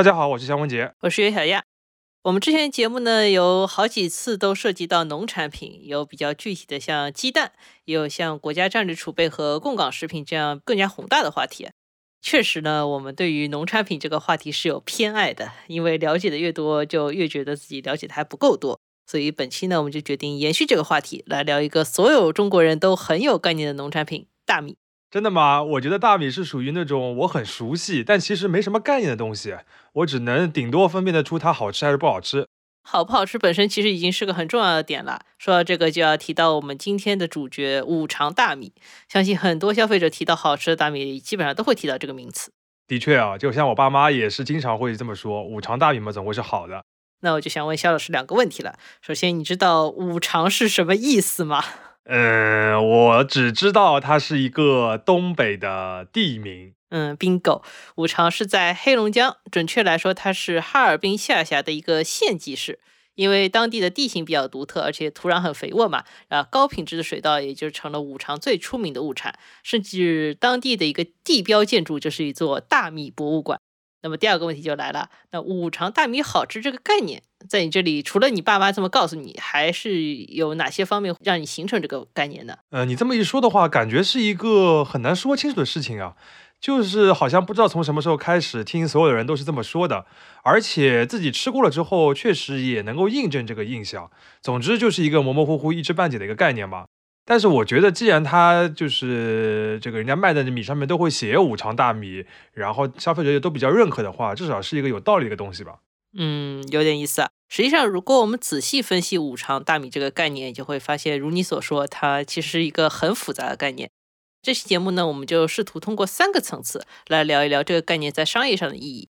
大家好，我是肖文杰，我是袁小亚。我们之前节目呢，有好几次都涉及到农产品，有比较具体的像鸡蛋，也有像国家战略储备和供港食品这样更加宏大的话题。确实呢，我们对于农产品这个话题是有偏爱的，因为了解的越多，就越觉得自己了解的还不够多。所以本期呢，我们就决定延续这个话题，来聊一个所有中国人都很有概念的农产品——大米。真的吗？我觉得大米是属于那种我很熟悉，但其实没什么概念的东西。我只能顶多分辨得出它好吃还是不好吃。好不好吃本身其实已经是个很重要的点了。说到这个，就要提到我们今天的主角——五常大米。相信很多消费者提到好吃的大米，基本上都会提到这个名词。的确啊，就像我爸妈也是经常会这么说：“五常大米嘛，总会是好的。”那我就想问肖老师两个问题了。首先，你知道五常是什么意思吗？嗯，我只知道它是一个东北的地名。嗯，bingo，五常是在黑龙江，准确来说，它是哈尔滨下辖的一个县级市。因为当地的地形比较独特，而且土壤很肥沃嘛，啊，高品质的水稻也就成了五常最出名的物产。甚至当地的一个地标建筑就是一座大米博物馆。那么第二个问题就来了，那五常大米好吃这个概念？在你这里，除了你爸妈这么告诉你，还是有哪些方面让你形成这个概念呢？呃，你这么一说的话，感觉是一个很难说清楚的事情啊。就是好像不知道从什么时候开始，听所有的人都是这么说的，而且自己吃过了之后，确实也能够印证这个印象。总之就是一个模模糊糊、一知半解的一个概念吧。但是我觉得，既然他就是这个人家卖的米上面都会写五常大米，然后消费者也都比较认可的话，至少是一个有道理的东西吧。嗯，有点意思啊。实际上，如果我们仔细分析五常大米这个概念，就会发现，如你所说，它其实是一个很复杂的概念。这期节目呢，我们就试图通过三个层次来聊一聊这个概念在商业上的意义。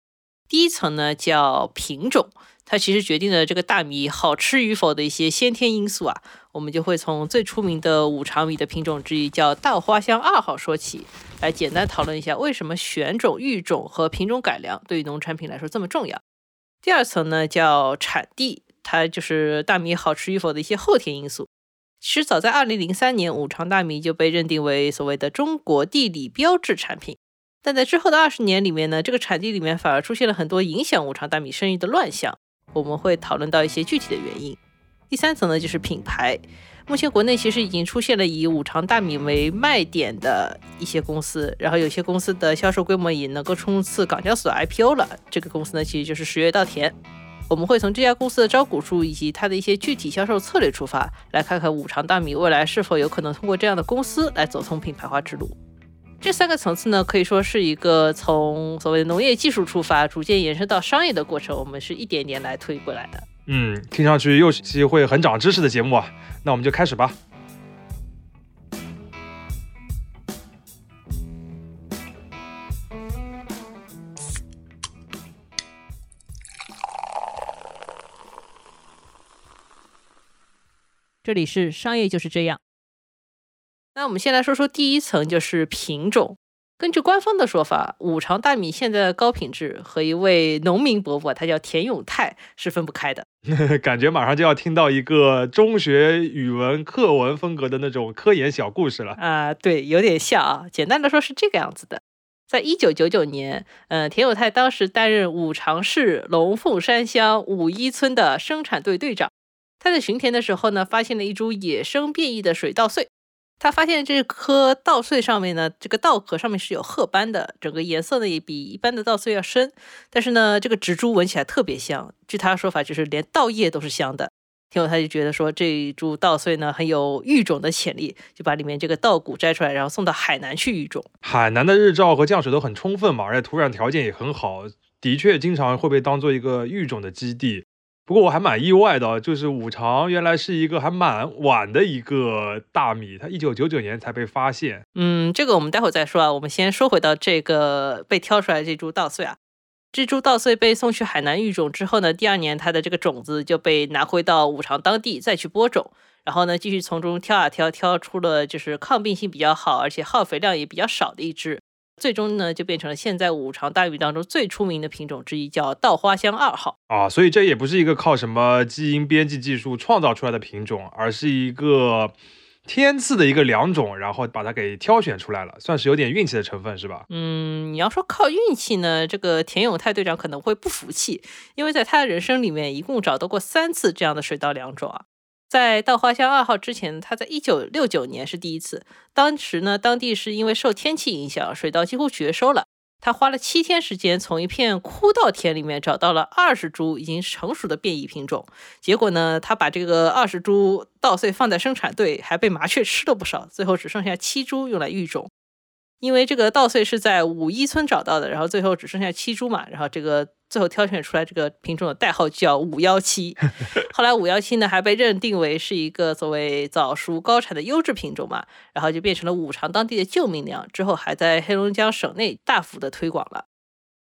第一层呢，叫品种，它其实决定了这个大米好吃与否的一些先天因素啊。我们就会从最出名的五常米的品种之一叫稻花香二号说起，来简单讨论一下为什么选种、育种和品种改良对于农产品来说这么重要。第二层呢叫产地，它就是大米好吃与否的一些后天因素。其实早在2003年，五常大米就被认定为所谓的中国地理标志产品。但在之后的二十年里面呢，这个产地里面反而出现了很多影响五常大米生意的乱象。我们会讨论到一些具体的原因。第三层呢就是品牌。目前国内其实已经出现了以五常大米为卖点的一些公司，然后有些公司的销售规模也能够冲刺港交所 IPO 了。这个公司呢，其实就是十月稻田。我们会从这家公司的招股书以及它的一些具体销售策略出发，来看看五常大米未来是否有可能通过这样的公司来走通品牌化之路。这三个层次呢，可以说是一个从所谓的农业技术出发，逐渐延伸到商业的过程。我们是一点点来推过来的。嗯，听上去又是期会很长知识的节目啊。那我们就开始吧。这里是商业就是这样。那我们先来说说第一层，就是品种。根据官方的说法，五常大米现在的高品质和一位农民伯伯，他叫田永泰，是分不开的。感觉马上就要听到一个中学语文课文风格的那种科研小故事了啊！对，有点像啊。简单的说，是这个样子的：在一九九九年，嗯，田永泰当时担任五常市龙凤山乡五一村的生产队队长。他在巡田的时候呢，发现了一株野生变异的水稻穗。他发现这颗稻穗上面呢，这个稻壳上面是有褐斑的，整个颜色呢也比一般的稻穗要深。但是呢，这个植株闻起来特别香。据他说法，就是连稻叶都是香的。听后他就觉得说，这一株稻穗呢很有育种的潜力，就把里面这个稻谷摘出来，然后送到海南去育种。海南的日照和降水都很充分嘛，而且土壤条件也很好，的确经常会被当做一个育种的基地。不过我还蛮意外的，就是五常原来是一个还蛮晚的一个大米，它一九九九年才被发现。嗯，这个我们待会再说啊。我们先说回到这个被挑出来这株稻穗啊，这株稻穗被送去海南育种之后呢，第二年它的这个种子就被拿回到五常当地再去播种，然后呢继续从中挑啊挑，挑出了就是抗病性比较好，而且耗肥量也比较少的一只。最终呢，就变成了现在五常大米当中最出名的品种之一，叫稻花香二号啊。所以这也不是一个靠什么基因编辑技术创造出来的品种，而是一个天赐的一个良种，然后把它给挑选出来了，算是有点运气的成分，是吧？嗯，你要说靠运气呢，这个田永泰队长可能会不服气，因为在他的人生里面一共找到过三次这样的水稻良种啊。在稻花香二号之前，他在一九六九年是第一次，当时呢，当地是因为受天气影响，水稻几乎绝收了。他花了七天时间，从一片枯稻田里面找到了二十株已经成熟的变异品种。结果呢，他把这个二十株稻穗放在生产队，还被麻雀吃了不少，最后只剩下七株用来育种。因为这个稻穗是在五一村找到的，然后最后只剩下七株嘛，然后这个最后挑选出来这个品种的代号叫五幺七。后来五幺七呢还被认定为是一个所谓早熟高产的优质品种嘛，然后就变成了五常当地的救命粮，之后还在黑龙江省内大幅的推广了。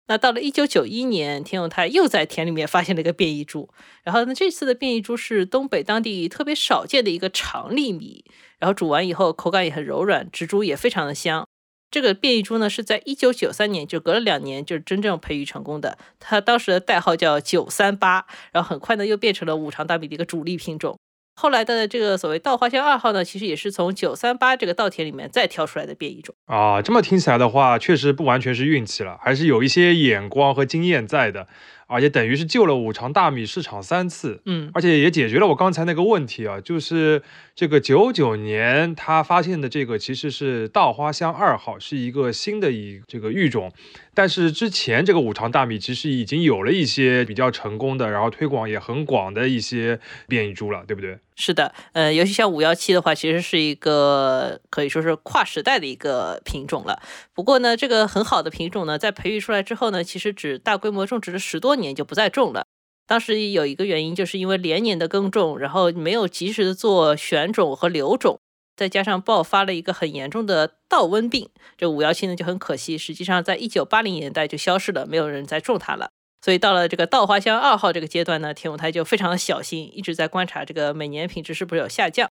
那到了一九九一年，田永泰又在田里面发现了一个变异株，然后呢这次的变异株是东北当地特别少见的一个长粒米，然后煮完以后口感也很柔软，植株也非常的香。这个变异株呢，是在一九九三年，就隔了两年，就是真正培育成功的。它当时的代号叫九三八，然后很快呢，又变成了五常大米的一个主力品种。后来的这个所谓稻花香二号呢，其实也是从九三八这个稻田里面再挑出来的变异种啊。这么听起来的话，确实不完全是运气了，还是有一些眼光和经验在的。而且等于是救了五常大米市场三次，嗯，而且也解决了我刚才那个问题啊，就是这个九九年他发现的这个其实是稻花香二号，是一个新的一这个育种，但是之前这个五常大米其实已经有了一些比较成功的，然后推广也很广的一些变异株了，对不对？是的，呃，尤其像五幺七的话，其实是一个可以说是跨时代的一个品种了。不过呢，这个很好的品种呢，在培育出来之后呢，其实只大规模种植了十多年就不再种了。当时有一个原因，就是因为连年的耕种，然后没有及时的做选种和留种，再加上爆发了一个很严重的稻瘟病，这五幺七呢就很可惜，实际上在一九八零年代就消失了，没有人再种它了。所以到了这个稻花香二号这个阶段呢，田永泰就非常的小心，一直在观察这个每年品质是不是有下降。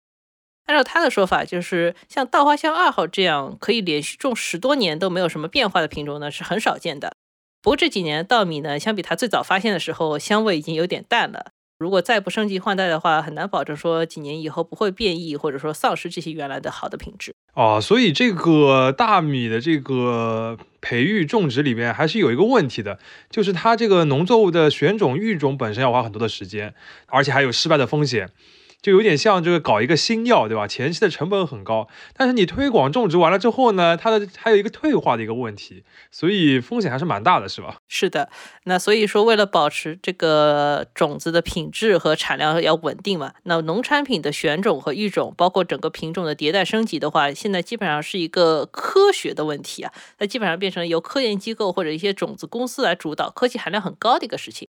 按照他的说法，就是像稻花香二号这样可以连续种十多年都没有什么变化的品种呢，是很少见的。不过这几年稻米呢，相比他最早发现的时候，香味已经有点淡了。如果再不升级换代的话，很难保证说几年以后不会变异或者说丧失这些原来的好的品质。啊，所以这个大米的这个培育种植里面还是有一个问题的，就是它这个农作物的选种育种本身要花很多的时间，而且还有失败的风险。就有点像这个搞一个新药，对吧？前期的成本很高，但是你推广种植完了之后呢，它的还有一个退化的一个问题，所以风险还是蛮大的，是吧？是的，那所以说为了保持这个种子的品质和产量要稳定嘛，那农产品的选种和育种，包括整个品种的迭代升级的话，现在基本上是一个科学的问题啊，它基本上变成由科研机构或者一些种子公司来主导，科技含量很高的一个事情。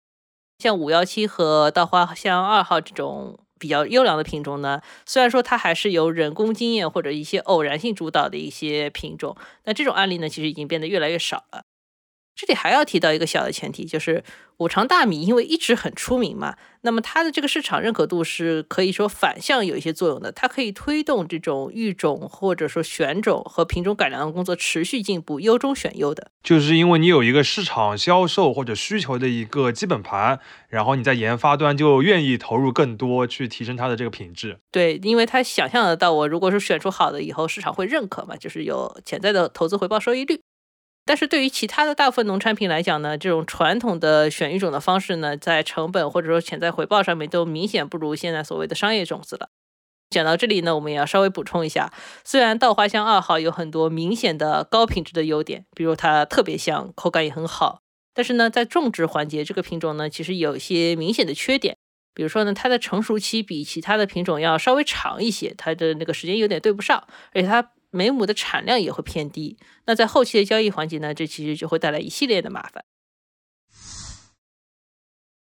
像五幺七和稻花香二号这种。比较优良的品种呢，虽然说它还是由人工经验或者一些偶然性主导的一些品种，那这种案例呢，其实已经变得越来越少了。这里还要提到一个小的前提，就是五常大米因为一直很出名嘛，那么它的这个市场认可度是可以说反向有一些作用的，它可以推动这种育种或者说选种和品种改良的工作持续进步，优中选优的。就是因为你有一个市场销售或者需求的一个基本盘，然后你在研发端就愿意投入更多去提升它的这个品质。对，因为他想象得到，我如果是选出好的以后，市场会认可嘛，就是有潜在的投资回报收益率。但是对于其他的大部分农产品来讲呢，这种传统的选育种的方式呢，在成本或者说潜在回报上面都明显不如现在所谓的商业种子了。讲到这里呢，我们也要稍微补充一下，虽然稻花香二号有很多明显的高品质的优点，比如它特别香，口感也很好，但是呢，在种植环节，这个品种呢，其实有一些明显的缺点，比如说呢，它的成熟期比其他的品种要稍微长一些，它的那个时间有点对不上，而且它。每亩的产量也会偏低，那在后期的交易环节呢，这其实就会带来一系列的麻烦。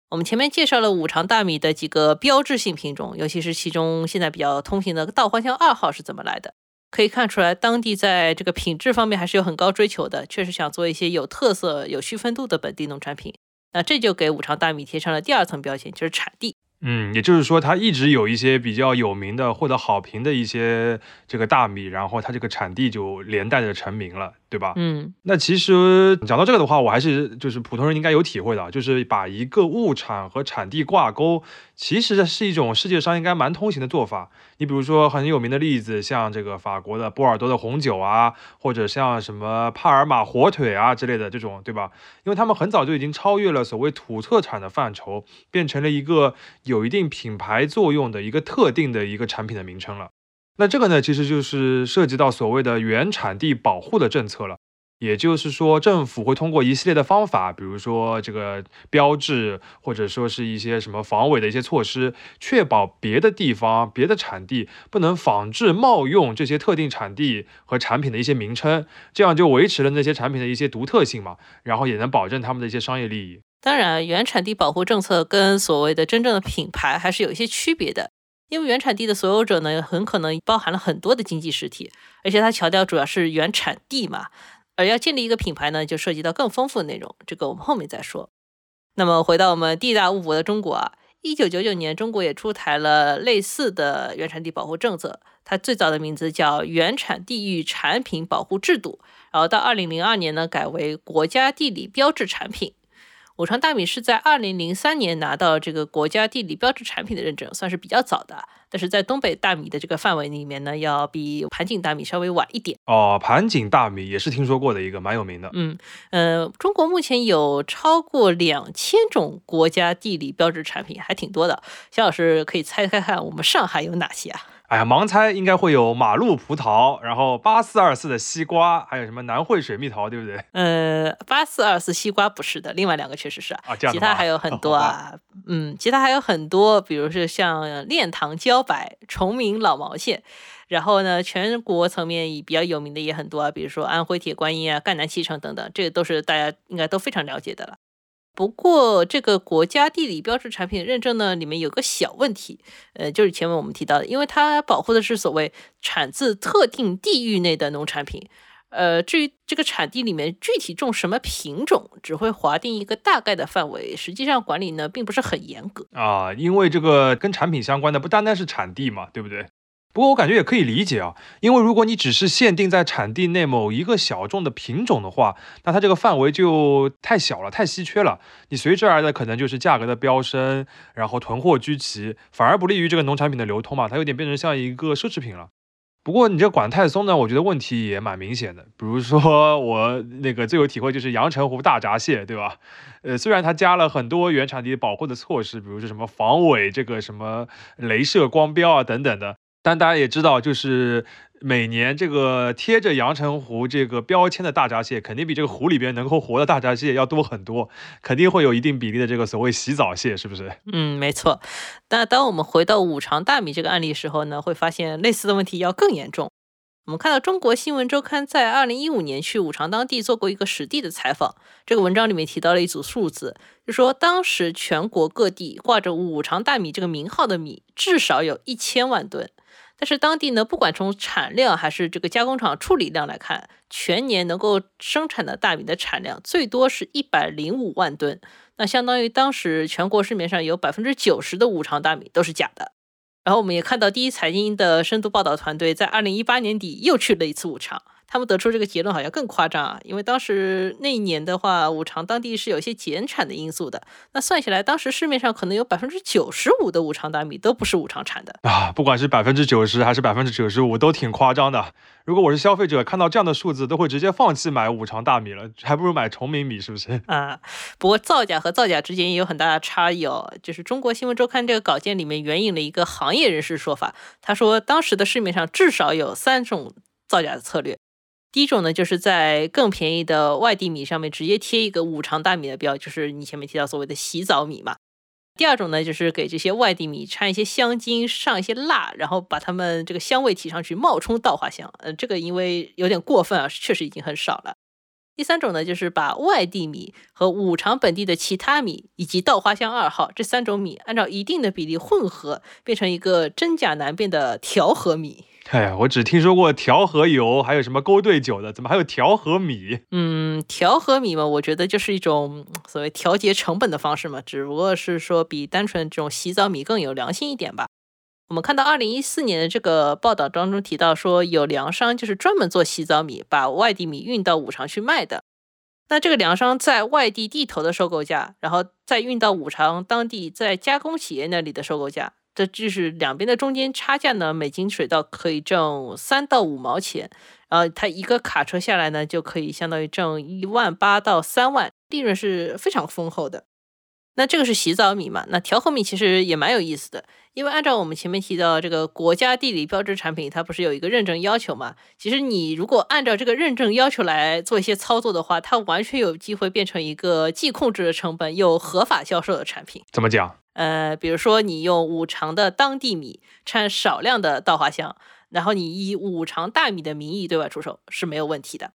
我们前面介绍了五常大米的几个标志性品种，尤其是其中现在比较通行的稻花香二号是怎么来的？可以看出来，当地在这个品质方面还是有很高追求的，确实想做一些有特色、有区分度的本地农产品。那这就给五常大米贴上了第二层标签，就是产地。嗯，也就是说，它一直有一些比较有名的、获得好评的一些这个大米，然后它这个产地就连带着成名了。对吧？嗯那其实讲到这个的话，我还是就是普通人应该有体会的啊，就是把一个物产和产地挂钩，其实是一种世界上应该蛮通行的做法。你比如说很有名的例子，像这个法国的波尔多的红酒啊，或者像什么帕尔马火腿啊之类的这种，对吧？因为他们很早就已经超越了所谓土特产的范畴，变成了一个有一定品牌作用的一个特定的一个产品的名称了。那这个呢，其实就是涉及到所谓的原产地保护的政策了。也就是说，政府会通过一系列的方法，比如说这个标志，或者说是一些什么防伪的一些措施，确保别的地方、别的产地不能仿制、冒用这些特定产地和产品的一些名称，这样就维持了那些产品的一些独特性嘛，然后也能保证他们的一些商业利益。当然，原产地保护政策跟所谓的真正的品牌还是有一些区别的。因为原产地的所有者呢，很可能包含了很多的经济实体，而且它强调主要是原产地嘛。而要建立一个品牌呢，就涉及到更丰富的内容，这个我们后面再说。那么回到我们地大物博的中国啊，一九九九年，中国也出台了类似的原产地保护政策，它最早的名字叫《原产地域产品保护制度》，然后到二零零二年呢，改为国家地理标志产品。五常大米是在二零零三年拿到这个国家地理标志产品的认证，算是比较早的。但是在东北大米的这个范围里面呢，要比盘锦大米稍微晚一点。哦，盘锦大米也是听说过的一个蛮有名的。嗯呃，中国目前有超过两千种国家地理标志产品，还挺多的。肖老师可以猜猜看，我们上海有哪些啊？哎呀，盲猜应该会有马路葡萄，然后八四二四的西瓜，还有什么南汇水蜜桃，对不对？呃，八四二四西瓜不是的，另外两个确实是啊，这样其他还有很多啊。嗯，其他还有很多，比如是像炼糖茭白、崇明老毛线。然后呢，全国层面比较有名的也很多啊，比如说安徽铁观音啊、赣南脐橙等等，这个都是大家应该都非常了解的了。不过，这个国家地理标志产品认证呢，里面有个小问题，呃，就是前面我们提到的，因为它保护的是所谓产自特定地域内的农产品，呃，至于这个产地里面具体种什么品种，只会划定一个大概的范围，实际上管理呢并不是很严格啊，因为这个跟产品相关的不单单是产地嘛，对不对？不过我感觉也可以理解啊，因为如果你只是限定在产地内某一个小众的品种的话，那它这个范围就太小了，太稀缺了。你随之而来的可能就是价格的飙升，然后囤货居奇，反而不利于这个农产品的流通嘛，它有点变成像一个奢侈品了。不过你这管太松呢，我觉得问题也蛮明显的。比如说我那个最有体会就是阳澄湖大闸蟹，对吧？呃，虽然它加了很多原产地保护的措施，比如说什么防伪、这个什么镭射光标啊等等的。但大家也知道，就是每年这个贴着阳澄湖这个标签的大闸蟹，肯定比这个湖里边能够活的大闸蟹要多很多，肯定会有一定比例的这个所谓洗澡蟹，是不是？嗯，没错。那当我们回到五常大米这个案例时候呢，会发现类似的问题要更严重。我们看到中国新闻周刊在二零一五年去五常当地做过一个实地的采访，这个文章里面提到了一组数字，就说当时全国各地挂着五常大米这个名号的米至少有一千万吨。但是当地呢，不管从产量还是这个加工厂处理量来看，全年能够生产的大米的产量最多是一百零五万吨，那相当于当时全国市面上有百分之九十的五常大米都是假的。然后我们也看到第一财经的深度报道团队在二零一八年底又去了一次五常。他们得出这个结论好像更夸张啊，因为当时那一年的话，五常当地是有一些减产的因素的。那算下来，当时市面上可能有百分之九十五的五常大米都不是五常产的啊。不管是百分之九十还是百分之九十五，都挺夸张的。如果我是消费者，看到这样的数字，都会直接放弃买五常大米了，还不如买崇明米，是不是？啊，不过造假和造假之间也有很大的差异哦。就是中国新闻周刊这个稿件里面援引了一个行业人士说法，他说当时的市面上至少有三种造假的策略。第一种呢，就是在更便宜的外地米上面直接贴一个五常大米的标，就是你前面提到所谓的洗澡米嘛。第二种呢，就是给这些外地米掺一些香精，上一些蜡，然后把它们这个香味提上去，冒充稻花香。呃，这个因为有点过分啊，确实已经很少了。第三种呢，就是把外地米和五常本地的其他米以及稻花香二号这三种米按照一定的比例混合，变成一个真假难辨的调和米。哎呀，我只听说过调和油，还有什么勾兑酒的，怎么还有调和米？嗯，调和米嘛，我觉得就是一种所谓调节成本的方式嘛，只不过是说比单纯这种洗澡米更有良心一点吧。我们看到二零一四年的这个报道当中提到说，有粮商就是专门做洗澡米，把外地米运到五常去卖的。那这个粮商在外地地头的收购价，然后再运到五常当地在加工企业那里的收购价，这就是两边的中间差价呢，每斤水稻可以挣三到五毛钱。然后它一个卡车下来呢，就可以相当于挣一万八到三万，利润是非常丰厚的。那这个是洗澡米嘛？那调和米其实也蛮有意思的，因为按照我们前面提到这个国家地理标志产品，它不是有一个认证要求嘛？其实你如果按照这个认证要求来做一些操作的话，它完全有机会变成一个既控制了成本又合法销售的产品。怎么讲？呃，比如说你用五常的当地米掺少量的稻花香，然后你以五常大米的名义对外出售是没有问题的。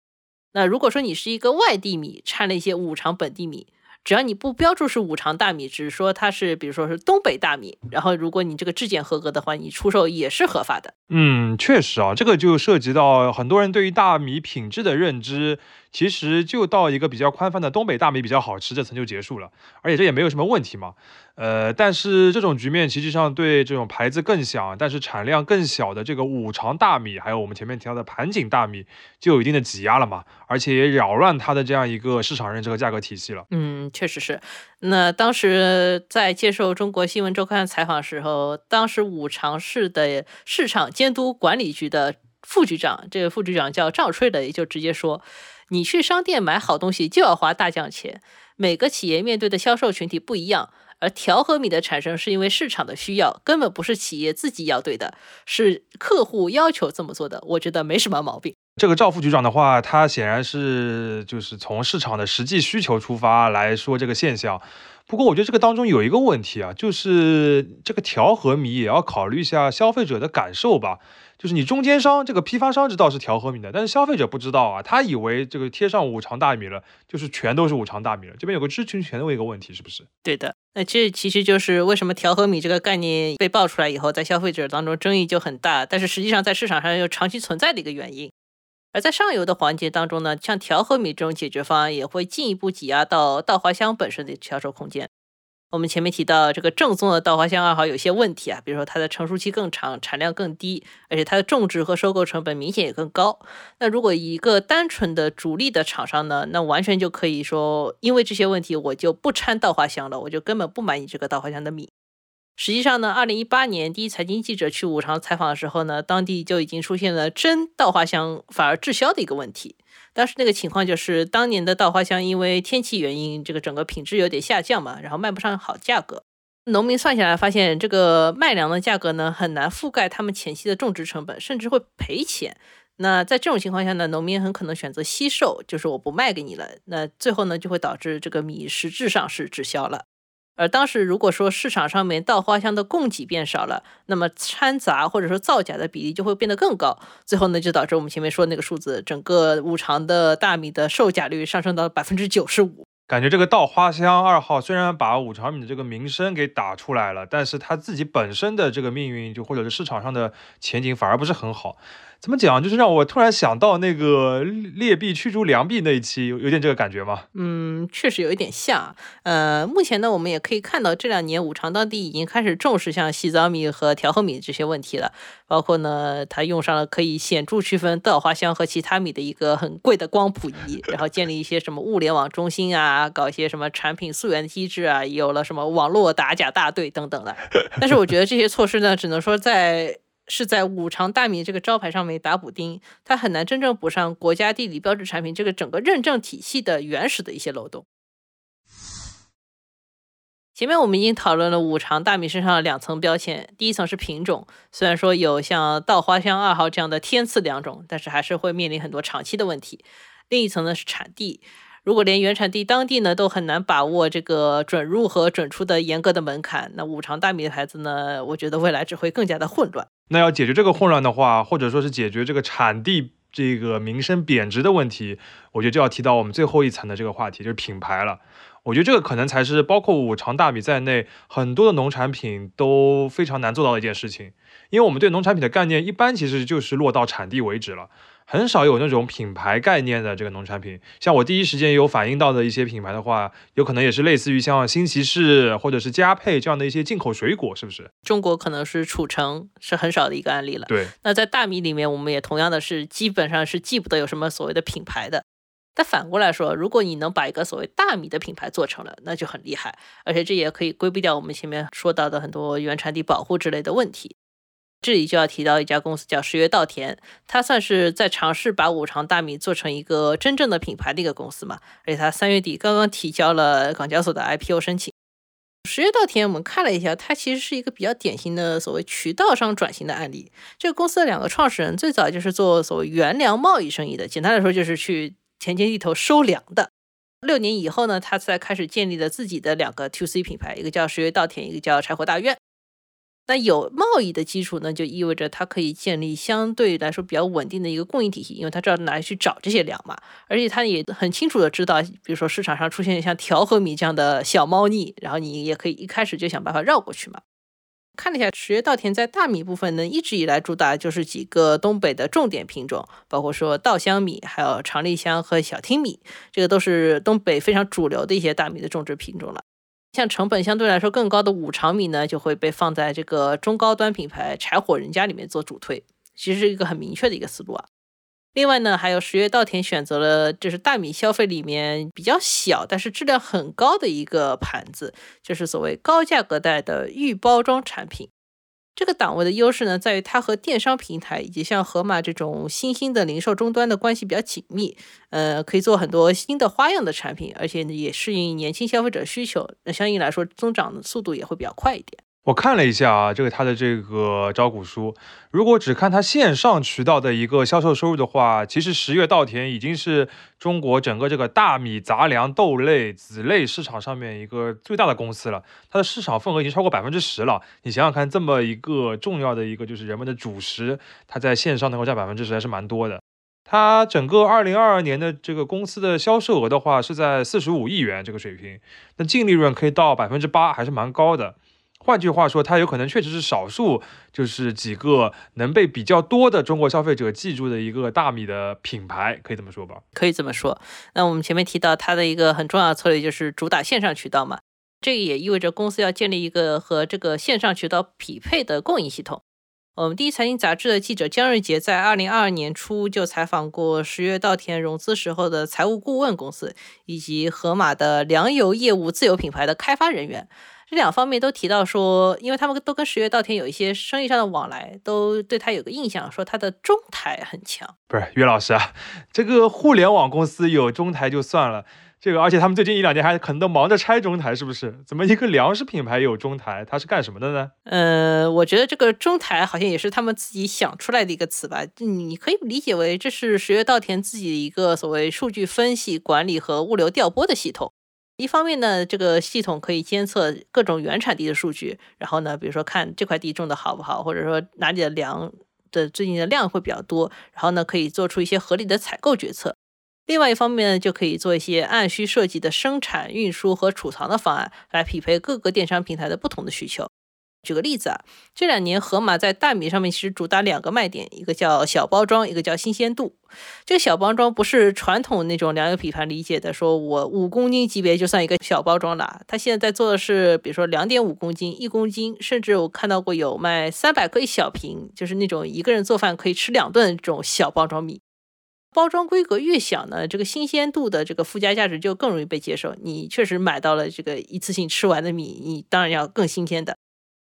那如果说你是一个外地米掺了一些五常本地米。只要你不标注是五常大米，只是说它是，比如说是东北大米，然后如果你这个质检合格的话，你出售也是合法的。嗯，确实啊，这个就涉及到很多人对于大米品质的认知。其实就到一个比较宽泛的东北大米比较好吃这层就结束了，而且这也没有什么问题嘛。呃，但是这种局面实际上对这种牌子更响，但是产量更小的这个五常大米，还有我们前面提到的盘锦大米，就有一定的挤压了嘛，而且也扰乱它的这样一个市场认知和价格体系了。嗯，确实是。那当时在接受中国新闻周刊采访的时候，当时五常市的市场监督管理局的副局长，这个副局长叫赵吹的，也就直接说。你去商店买好东西就要花大价钱，每个企业面对的销售群体不一样，而调和米的产生是因为市场的需要，根本不是企业自己要对的，是客户要求这么做的。我觉得没什么毛病。这个赵副局长的话，他显然是就是从市场的实际需求出发来说这个现象。不过我觉得这个当中有一个问题啊，就是这个调和米也要考虑一下消费者的感受吧。就是你中间商这个批发商知道是调和米的，但是消费者不知道啊，他以为这个贴上五常大米了，就是全都是五常大米了。这边有个知情权的一个问题，是不是？对的，那这其实就是为什么调和米这个概念被爆出来以后，在消费者当中争议就很大，但是实际上在市场上又长期存在的一个原因。而在上游的环节当中呢，像调和米这种解决方案也会进一步挤压到稻花香本身的销售空间。我们前面提到这个正宗的稻花香二号有些问题啊，比如说它的成熟期更长，产量更低，而且它的种植和收购成本明显也更高。那如果一个单纯的主力的厂商呢，那完全就可以说，因为这些问题我就不掺稻花香了，我就根本不买你这个稻花香的米。实际上呢，二零一八年第一财经记者去五常采访的时候呢，当地就已经出现了真稻花香反而滞销的一个问题。当时那个情况就是，当年的稻花香因为天气原因，这个整个品质有点下降嘛，然后卖不上好价格。农民算下来发现，这个卖粮的价格呢，很难覆盖他们前期的种植成本，甚至会赔钱。那在这种情况下呢，农民很可能选择惜售，就是我不卖给你了。那最后呢，就会导致这个米实质上是滞销了。而当时如果说市场上面稻花香的供给变少了，那么掺杂或者说造假的比例就会变得更高，最后呢就导致我们前面说的那个数字，整个五常的大米的售假率上升到百分之九十五。感觉这个稻花香二号虽然把五常米的这个名声给打出来了，但是它自己本身的这个命运就或者是市场上的前景反而不是很好。怎么讲？就是让我突然想到那个劣币驱逐良币那一期，有有点这个感觉吗？嗯，确实有一点像。呃，目前呢，我们也可以看到这两年五常当地已经开始重视像洗澡米和调和米这些问题了。包括呢，它用上了可以显著区分稻花香和其他米的一个很贵的光谱仪，然后建立一些什么物联网中心啊，搞一些什么产品溯源机制啊，有了什么网络打假大队等等的。但是我觉得这些措施呢，只能说在。是在五常大米这个招牌上面打补丁，它很难真正补上国家地理标志产品这个整个认证体系的原始的一些漏洞。前面我们已经讨论了五常大米身上的两层标签，第一层是品种，虽然说有像稻花香二号这样的天赐良种，但是还是会面临很多长期的问题。另一层呢是产地。如果连原产地当地呢都很难把握这个准入和准出的严格的门槛，那五常大米的牌子呢，我觉得未来只会更加的混乱。那要解决这个混乱的话，或者说是解决这个产地这个名声贬值的问题，我觉得就要提到我们最后一层的这个话题，就是品牌了。我觉得这个可能才是包括五常大米在内很多的农产品都非常难做到的一件事情，因为我们对农产品的概念一般其实就是落到产地为止了。很少有那种品牌概念的这个农产品。像我第一时间有反映到的一些品牌的话，有可能也是类似于像新奇士或者是佳沛这样的一些进口水果，是不是？中国可能是储橙是很少的一个案例了。对。那在大米里面，我们也同样的是基本上是记不得有什么所谓的品牌的。但反过来说，如果你能把一个所谓大米的品牌做成了，那就很厉害，而且这也可以规避掉我们前面说到的很多原产地保护之类的问题。这里就要提到一家公司叫十月稻田，它算是在尝试把五常大米做成一个真正的品牌的一个公司嘛。而且它三月底刚刚提交了港交所的 IPO 申请。十月稻田我们看了一下，它其实是一个比较典型的所谓渠道商转型的案例。这个公司的两个创始人最早就是做所谓原粮贸易生意的，简单来说就是去。田间地头收粮的，六年以后呢，他才开始建立了自己的两个 to C 品牌，一个叫十月稻田，一个叫柴火大院。那有贸易的基础呢，就意味着它可以建立相对来说比较稳定的一个供应体系，因为它知道哪里去找这些粮嘛，而且它也很清楚的知道，比如说市场上出现像调和米这样的小猫腻，然后你也可以一开始就想办法绕过去嘛。看了一下，十月稻田在大米部分呢，一直以来主打就是几个东北的重点品种，包括说稻香米、还有长粒香和小町米，这个都是东北非常主流的一些大米的种植品种了。像成本相对来说更高的五常米呢，就会被放在这个中高端品牌柴火人家里面做主推，其实是一个很明确的一个思路啊。另外呢，还有十月稻田选择了就是大米消费里面比较小，但是质量很高的一个盘子，就是所谓高价格带的预包装产品。这个档位的优势呢，在于它和电商平台以及像盒马这种新兴的零售终端的关系比较紧密，呃，可以做很多新的花样的产品，而且也适应年轻消费者需求，那相应来说增长的速度也会比较快一点。我看了一下啊，这个它的这个招股书，如果只看它线上渠道的一个销售收入的话，其实十月稻田已经是中国整个这个大米、杂粮、豆类、籽类市场上面一个最大的公司了，它的市场份额已经超过百分之十了。你想想看，这么一个重要的一个就是人们的主食，它在线上能够占百分之十，还是蛮多的。它整个二零二二年的这个公司的销售额的话，是在四十五亿元这个水平，那净利润可以到百分之八，还是蛮高的。换句话说，它有可能确实是少数，就是几个能被比较多的中国消费者记住的一个大米的品牌，可以这么说吧？可以这么说。那我们前面提到它的一个很重要的策略就是主打线上渠道嘛，这也意味着公司要建立一个和这个线上渠道匹配的供应系统。我们第一财经杂志的记者江瑞杰在二零二二年初就采访过十月稻田融资时候的财务顾问公司，以及盒马的粮油业务自有品牌的开发人员。这两方面都提到说，因为他们都跟十月稻田有一些生意上的往来，都对他有个印象，说他的中台很强。不是岳老师啊，这个互联网公司有中台就算了，这个而且他们最近一两年还可能都忙着拆中台，是不是？怎么一个粮食品牌有中台？它是干什么的呢？呃，我觉得这个中台好像也是他们自己想出来的一个词吧，你可以理解为这是十月稻田自己的一个所谓数据分析管理和物流调拨的系统。一方面呢，这个系统可以监测各种原产地的数据，然后呢，比如说看这块地种的好不好，或者说哪里的粮的最近的量会比较多，然后呢，可以做出一些合理的采购决策。另外一方面呢，就可以做一些按需设计的生产、运输和储藏的方案，来匹配各个电商平台的不同的需求。举个例子啊，这两年盒马在大米上面其实主打两个卖点，一个叫小包装，一个叫新鲜度。这个小包装不是传统那种粮油品牌理解的，说我五公斤级别就算一个小包装了。它现在在做的是，比如说两点五公斤、一公斤，甚至我看到过有卖三百克一小瓶，就是那种一个人做饭可以吃两顿这种小包装米。包装规格越小呢，这个新鲜度的这个附加价值就更容易被接受。你确实买到了这个一次性吃完的米，你当然要更新鲜的。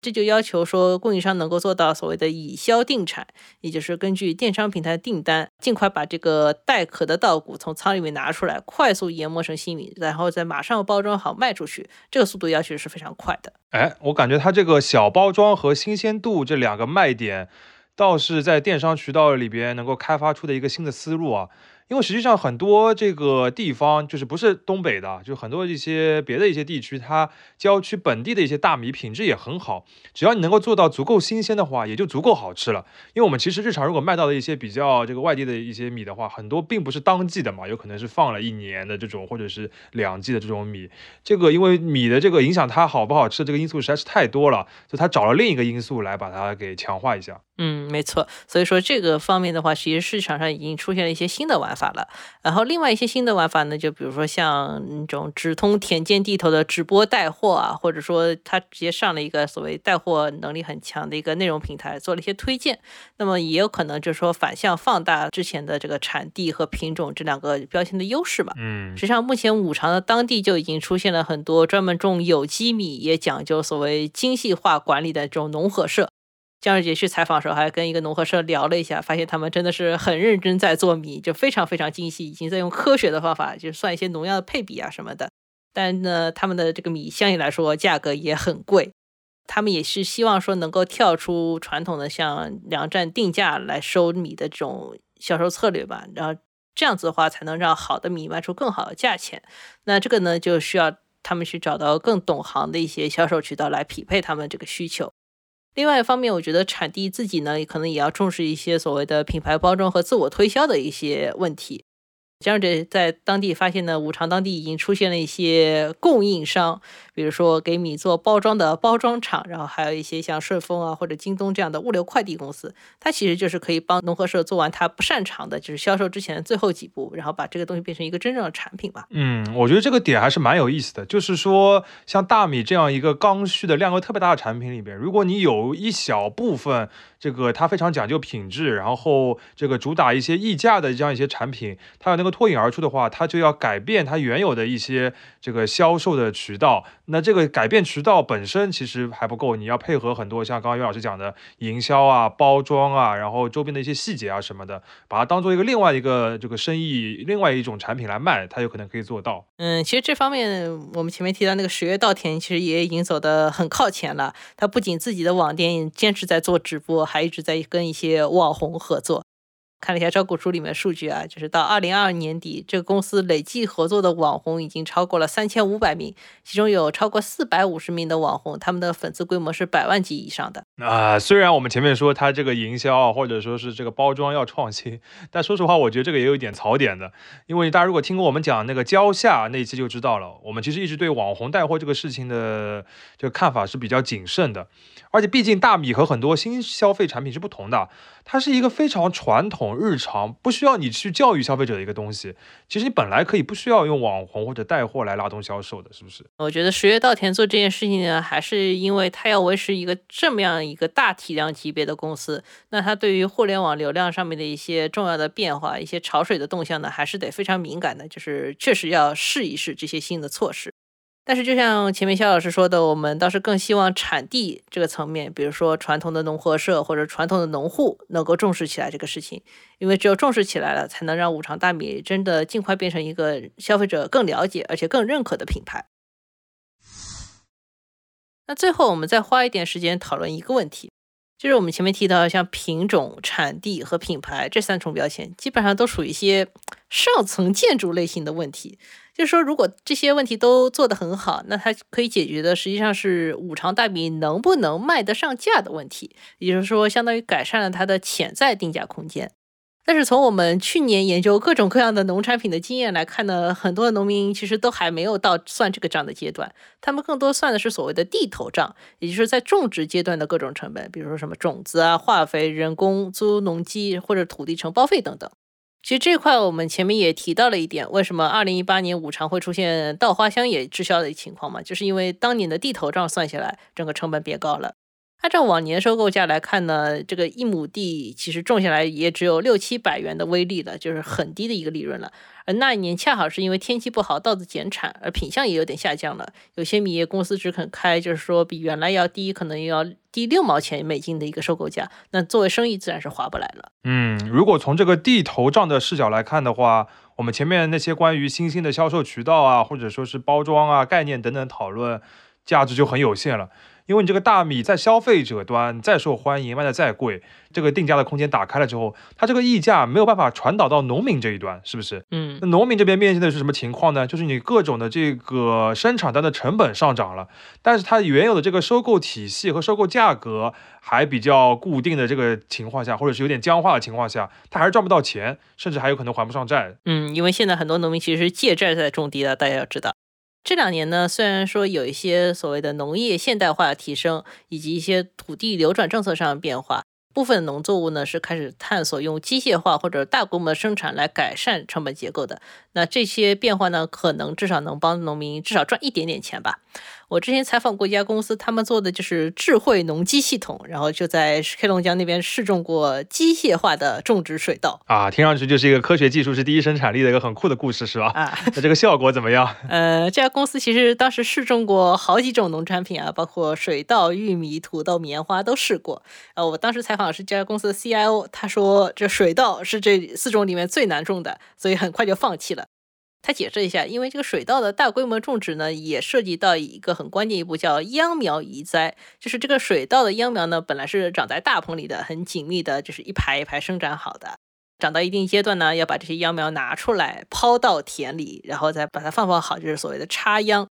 这就要求说，供应商能够做到所谓的以销定产，也就是根据电商平台的订单，尽快把这个待壳的稻谷从仓里面拿出来，快速研磨成新米，然后再马上包装好卖出去。这个速度要求是非常快的。哎，我感觉它这个小包装和新鲜度这两个卖点，倒是在电商渠道里边能够开发出的一个新的思路啊。因为实际上很多这个地方就是不是东北的，就很多一些别的一些地区，它郊区本地的一些大米品质也很好。只要你能够做到足够新鲜的话，也就足够好吃了。因为我们其实日常如果卖到的一些比较这个外地的一些米的话，很多并不是当季的嘛，有可能是放了一年的这种，或者是两季的这种米。这个因为米的这个影响它好不好吃的这个因素实在是太多了，所以他找了另一个因素来把它给强化一下。嗯，没错。所以说这个方面的话，其实市场上已经出现了一些新的玩法了。然后另外一些新的玩法呢，就比如说像那种直通田间地头的直播带货啊，或者说他直接上了一个所谓带货能力很强的一个内容平台，做了一些推荐。那么也有可能就是说反向放大之前的这个产地和品种这两个标签的优势嘛。嗯，实际上目前五常的当地就已经出现了很多专门种有机米，也讲究所谓精细化管理的这种农合社。江日杰去采访的时候，还跟一个农合社聊了一下，发现他们真的是很认真在做米，就非常非常精细，已经在用科学的方法，就算一些农药的配比啊什么的。但呢，他们的这个米相对来说价格也很贵，他们也是希望说能够跳出传统的像粮站定价来收米的这种销售策略吧，然后这样子的话才能让好的米卖出更好的价钱。那这个呢，就需要他们去找到更懂行的一些销售渠道来匹配他们这个需求。另外一方面，我觉得产地自己呢，可能也要重视一些所谓的品牌包装和自我推销的一些问题。江浙在当地发现呢，五常当地已经出现了一些供应商，比如说给米做包装的包装厂，然后还有一些像顺丰啊或者京东这样的物流快递公司，它其实就是可以帮农合社做完它不擅长的，就是销售之前的最后几步，然后把这个东西变成一个真正的产品吧。嗯，我觉得这个点还是蛮有意思的，就是说像大米这样一个刚需的量又特别大的产品里边，如果你有一小部分这个它非常讲究品质，然后这个主打一些溢价的这样一些产品，它有那个。脱颖而出的话，它就要改变它原有的一些这个销售的渠道。那这个改变渠道本身其实还不够，你要配合很多像刚刚岳老师讲的营销啊、包装啊，然后周边的一些细节啊什么的，把它当做一个另外一个这个生意、另外一种产品来卖，它有可能可以做到。嗯，其实这方面我们前面提到那个十月稻田，其实也已经走得很靠前了。它不仅自己的网店坚持在做直播，还一直在跟一些网红合作。看了一下招股书里面数据啊，就是到二零二二年底，这个公司累计合作的网红已经超过了三千五百名，其中有超过四百五十名的网红，他们的粉丝规模是百万级以上的。啊，虽然我们前面说它这个营销啊，或者说是这个包装要创新，但说实话，我觉得这个也有一点槽点的。因为大家如果听过我们讲那个蕉下那一期就知道了，我们其实一直对网红带货这个事情的这个看法是比较谨慎的。而且毕竟大米和很多新消费产品是不同的，它是一个非常传统、日常，不需要你去教育消费者的一个东西。其实你本来可以不需要用网红或者带货来拉动销售的，是不是？我觉得十月稻田做这件事情呢，还是因为它要维持一个这么样一个大体量级别的公司，那它对于互联网流量上面的一些重要的变化、一些潮水的动向呢，还是得非常敏感的，就是确实要试一试这些新的措施。但是，就像前面肖老师说的，我们倒是更希望产地这个层面，比如说传统的农合社或者传统的农户，能够重视起来这个事情。因为只有重视起来了，才能让五常大米真的尽快变成一个消费者更了解而且更认可的品牌。那最后，我们再花一点时间讨论一个问题，就是我们前面提到像品种、产地和品牌这三重标签，基本上都属于一些上层建筑类型的问题。就是说，如果这些问题都做得很好，那它可以解决的实际上是五常大米能不能卖得上价的问题，也就是说，相当于改善了它的潜在定价空间。但是从我们去年研究各种各样的农产品的经验来看呢，很多农民其实都还没有到算这个账的阶段，他们更多算的是所谓的地头账，也就是在种植阶段的各种成本，比如说什么种子啊、化肥、人工、租农机或者土地承包费等等。其实这块我们前面也提到了一点，为什么二零一八年五常会出现稻花香也滞销的情况嘛？就是因为当年的地头账算下来，整个成本变高了。按照往年收购价来看呢，这个一亩地其实种下来也只有六七百元的微利了，就是很低的一个利润了。而那一年恰好是因为天气不好，稻子减产，而品相也有点下降了。有些米业公司只肯开，就是说比原来要低，可能要低六毛钱美金的一个收购价。那作为生意，自然是划不来了。嗯，如果从这个地头账的视角来看的话，我们前面那些关于新兴的销售渠道啊，或者说是包装啊、概念等等讨论。价值就很有限了。因为你这个大米在消费者端再受欢迎，卖的再贵，这个定价的空间打开了之后，它这个溢价没有办法传导到农民这一端，是不是？嗯那农民这边面临的是什么情况呢？就是你各种的这个生产端的成本上涨了，但是它原有的这个收购体系和收购价格还比较固定的这个情况下，或者是有点僵化的情况下，它还是赚不到钱，甚至还有可能还不上债。嗯，因为现在很多农民其实是借债在种地的，大家要知道。这两年呢，虽然说有一些所谓的农业现代化提升，以及一些土地流转政策上的变化，部分农作物呢是开始探索用机械化或者大规模的生产来改善成本结构的。那这些变化呢，可能至少能帮农民至少赚一点点钱吧。我之前采访过一家公司，他们做的就是智慧农机系统，然后就在黑龙江那边试种过机械化的种植水稻啊，听上去就是一个科学技术是第一生产力的一个很酷的故事，是吧？啊。那这个效果怎么样？呃，这家公司其实当时试种过好几种农产品啊，包括水稻、玉米、土豆、棉花都试过。呃，我当时采访的是这家公司的 CIO，他说这水稻是这四种里面最难种的，所以很快就放弃了。他解释一下，因为这个水稻的大规模种植呢，也涉及到一个很关键一步，叫秧苗移栽。就是这个水稻的秧苗呢，本来是长在大棚里的，很紧密的，就是一排一排生长好的。长到一定阶段呢，要把这些秧苗拿出来，抛到田里，然后再把它放放好，就是所谓的插秧。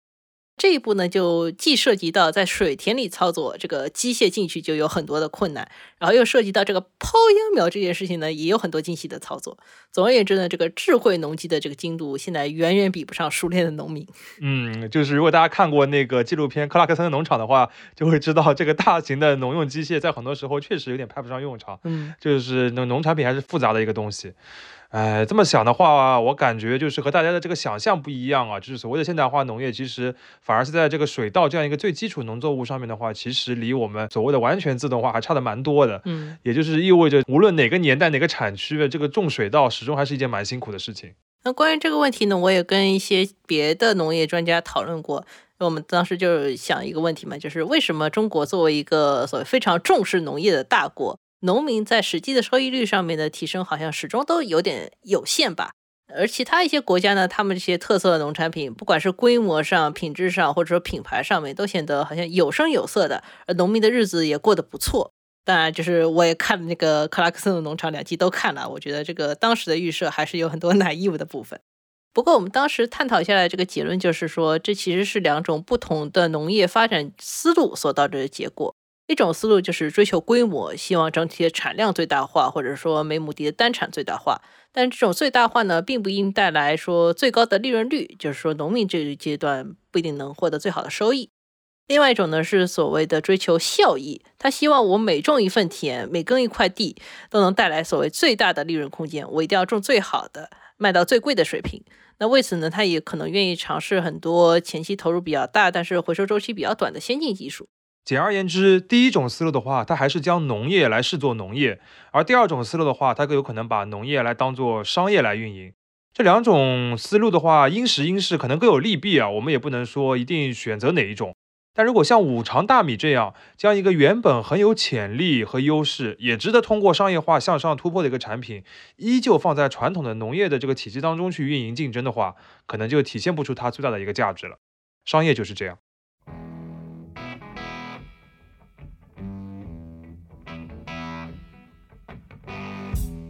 这一步呢，就既涉及到在水田里操作，这个机械进去就有很多的困难，然后又涉及到这个抛秧苗这件事情呢，也有很多精细的操作。总而言之呢，这个智慧农机的这个精度，现在远远比不上熟练的农民。嗯，就是如果大家看过那个纪录片《克拉克森的农场》的话，就会知道这个大型的农用机械在很多时候确实有点派不上用场。嗯就是农农产品还是复杂的一个东西。哎，这么想的话，我感觉就是和大家的这个想象不一样啊。就是所谓的现代化农业，其实反而是在这个水稻这样一个最基础农作物上面的话，其实离我们所谓的完全自动化还差的蛮多的。嗯。也就是意味着，无论哪个年代、哪个产区的，这个种水稻始终还是一件蛮辛苦的事情。那关于这个问题呢，我也跟一些别的农业专家讨论过。我们当时就是想一个问题嘛，就是为什么中国作为一个所谓非常重视农业的大国，农民在实际的收益率上面的提升好像始终都有点有限吧？而其他一些国家呢，他们这些特色的农产品，不管是规模上、品质上，或者说品牌上面，都显得好像有声有色的，而农民的日子也过得不错。当然，就是我也看了那个克拉克森的农场两季都看了，我觉得这个当时的预设还是有很多 naive 的部分。不过我们当时探讨下来，这个结论就是说，这其实是两种不同的农业发展思路所导致的结果。一种思路就是追求规模，希望整体的产量最大化，或者说每亩地的单产最大化。但这种最大化呢，并不应带来说最高的利润率，就是说农民这一阶段不一定能获得最好的收益。另外一种呢是所谓的追求效益，他希望我每种一份田，每耕一块地，都能带来所谓最大的利润空间。我一定要种最好的，卖到最贵的水平。那为此呢，他也可能愿意尝试很多前期投入比较大，但是回收周期比较短的先进技术。简而言之，第一种思路的话，它还是将农业来视作农业；而第二种思路的话，它更有可能把农业来当做商业来运营。这两种思路的话，因时因势可能各有利弊啊，我们也不能说一定选择哪一种。但如果像五常大米这样，将一个原本很有潜力和优势，也值得通过商业化向上突破的一个产品，依旧放在传统的农业的这个体系当中去运营竞争的话，可能就体现不出它最大的一个价值了。商业就是这样。